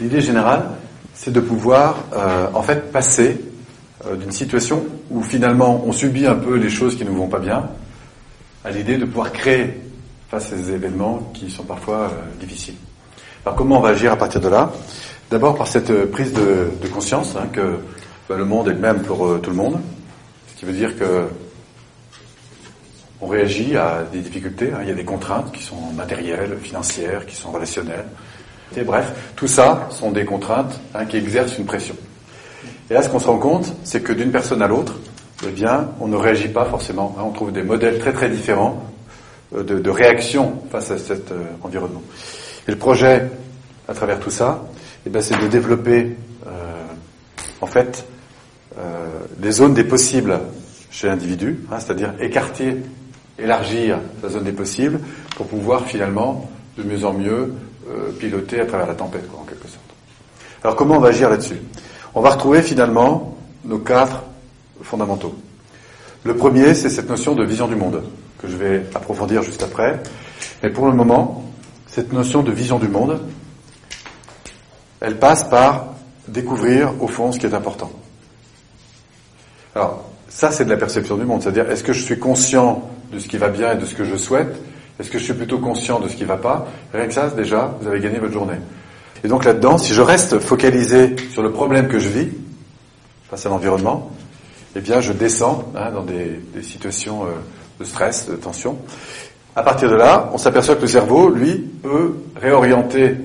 L'idée générale, c'est de pouvoir euh, en fait passer euh, d'une situation où finalement on subit un peu les choses qui ne vont pas bien, à l'idée de pouvoir créer face à ces événements qui sont parfois euh, difficiles. Alors comment on va agir à partir de là? D'abord par cette prise de, conscience hein, que bah, le monde est le même pour tout le monde, ce qui veut dire que on réagit à des difficultés. Hein. Il y a des contraintes qui sont matérielles, financières, qui sont relationnelles. Et bref, tout ça sont des contraintes hein, qui exercent une pression. Et là, ce qu'on se rend compte, c'est que d'une personne à l'autre, eh bien, on ne réagit pas forcément. Hein. on trouve des modèles très très différents euh, de, réaction face à cet euh, environnement. Et le projet, à travers tout ça, eh c'est de développer, euh, en fait, euh, des zones des possibles chez l'individu, hein, c'est-à-dire écarter élargir la zone des possibles pour pouvoir finalement de mieux en mieux euh, piloter à travers la tempête, en quelque sorte. Alors comment on va agir là-dessus? On va retrouver finalement nos quatre fondamentaux. Le premier, c'est cette notion de vision du monde, que je vais approfondir juste après. Mais pour le moment, cette notion de vision du monde, elle passe par découvrir au fond ce qui est important. Alors, ça c'est de la perception du monde, c'est-à-dire est-ce que je suis conscient de ce qui va bien et de ce que je souhaite? Est-ce que je suis plutôt conscient de ce qui ne va pas? Rien que ça, déjà, vous avez gagné votre journée. Et donc là-dedans, si je reste focalisé sur le problème que je vis, face à l'environnement, eh bien, je descends hein, dans des, situations euh, de stress, de tension. À partir de là, on s'aperçoit que le cerveau, lui, peut réorienter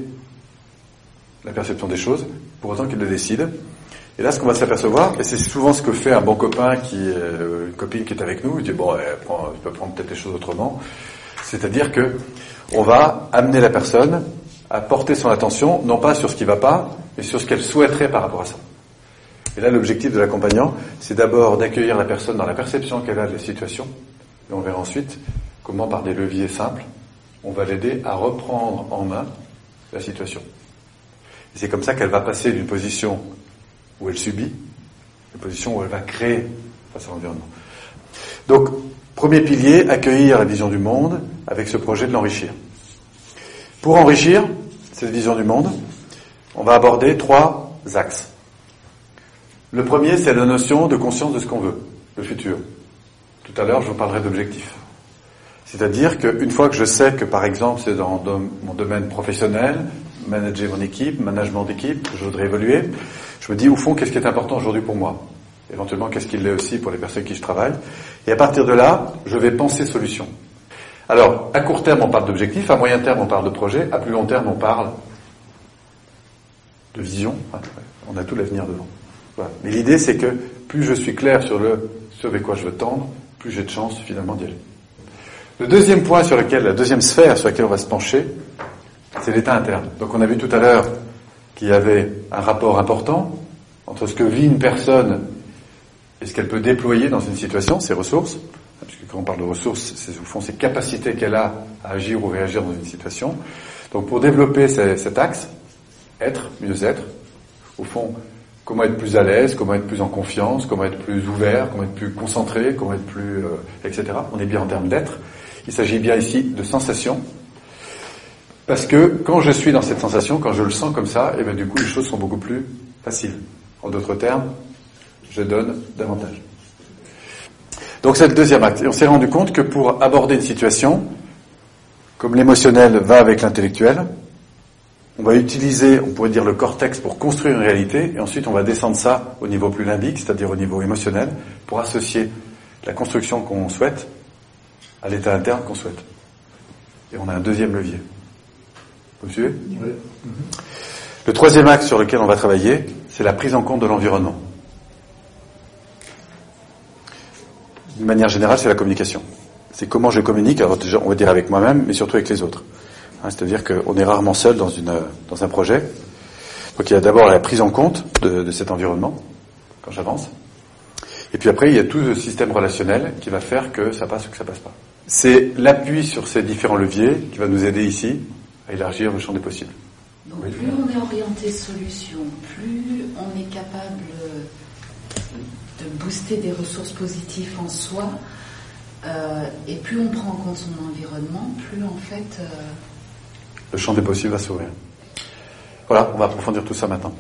la perception des choses, pour autant qu'il le décide. Et là, ce qu'on va s'apercevoir, et c'est souvent ce que fait un bon copain qui, euh, une copine qui est avec nous, il dit bon, il peut prendre peut-être les choses autrement. C'est-à-dire que on va amener la personne à porter son attention non pas sur ce qui va pas, mais sur ce qu'elle souhaiterait par rapport à ça. Et là, l'objectif de l'accompagnant, c'est d'abord d'accueillir la personne dans la perception qu'elle a de la situation, et on verra ensuite comment, par des leviers simples, on va l'aider à reprendre en main la situation. Et c'est comme ça qu'elle va passer d'une position où elle subit, une position où elle va créer face à l'environnement. Donc, premier pilier, accueillir la vision du monde avec ce projet de l'enrichir. Pour enrichir cette vision du monde, on va aborder trois axes. Le premier, c'est la notion de conscience de ce qu'on veut, le futur. Tout à l'heure, je vous parlerai d'objectifs. C'est-à-dire qu'une fois que je sais que, par exemple, c'est dans mon domaine professionnel, manager mon équipe, management d'équipe, je voudrais évoluer, je me dis au fond qu'est-ce qui est important aujourd'hui pour moi? Éventuellement qu'est-ce qu'il l'est aussi pour les personnes avec qui je travaille Et à partir de là, je vais penser solution. Alors, à court terme, on parle d'objectifs, à moyen terme, on parle de projet, à plus long terme, on parle de vision. On a tout l'avenir devant. Mais l'idée, c'est que plus je suis clair sur le ce avec quoi je veux tendre, plus j'ai de chances finalement d'y aller. Le deuxième point sur lequel, la deuxième sphère sur laquelle on va se pencher, c'est l'état interne. Donc on a vu tout à l'heure qu'il y avait un rapport important entre ce que vit une personne et ce qu'elle peut déployer dans une situation, ses ressources, puisque quand on parle de ressources, c'est au fond ses capacités qu'elle a à agir ou réagir dans une situation. Donc pour développer cet axe, être, mieux être, au fond, comment être plus à l'aise, comment être plus en confiance, comment être plus ouvert, comment être plus concentré, comment être plus, euh, etc. On est bien en termes d'être. Il s'agit bien ici de sensations, parce que quand je suis dans cette sensation, quand je le sens comme ça, et eh bien du coup les choses sont beaucoup plus faciles. En d'autres termes, je donne davantage. Donc c'est le deuxième acte. Et on s'est rendu compte que pour aborder une situation, comme l'émotionnel va avec l'intellectuel, on va utiliser, on pourrait dire le cortex pour construire une réalité, et ensuite on va descendre ça au niveau plus limbique, c'est-à-dire au niveau émotionnel, pour associer la construction qu'on souhaite à l'état interne qu'on souhaite. Et on a un deuxième levier. Vous Le troisième axe sur lequel on va travailler, c'est la prise en compte de l'environnement. D'une manière générale, c'est la communication. C'est comment je communique, on va dire avec moi-même, mais surtout avec les autres. Hein, c'est-à-dire qu'on est rarement seul dans, un projet. Donc il y a d'abord la prise en compte de, de cet environnement, quand j'avance. Et puis après, il y a tout le système relationnel qui va faire que ça passe ou que ça passe pas. C'est l'appui sur ces différents leviers qui va nous aider ici à élargir le champ des possibles. Donc plus on est orienté solution, plus on est capable de booster des ressources positives en soi, euh, et plus on prend en compte son environnement, plus en fait... Euh, le champ des possibles va s'ouvrir. Voilà, on va approfondir tout ça maintenant.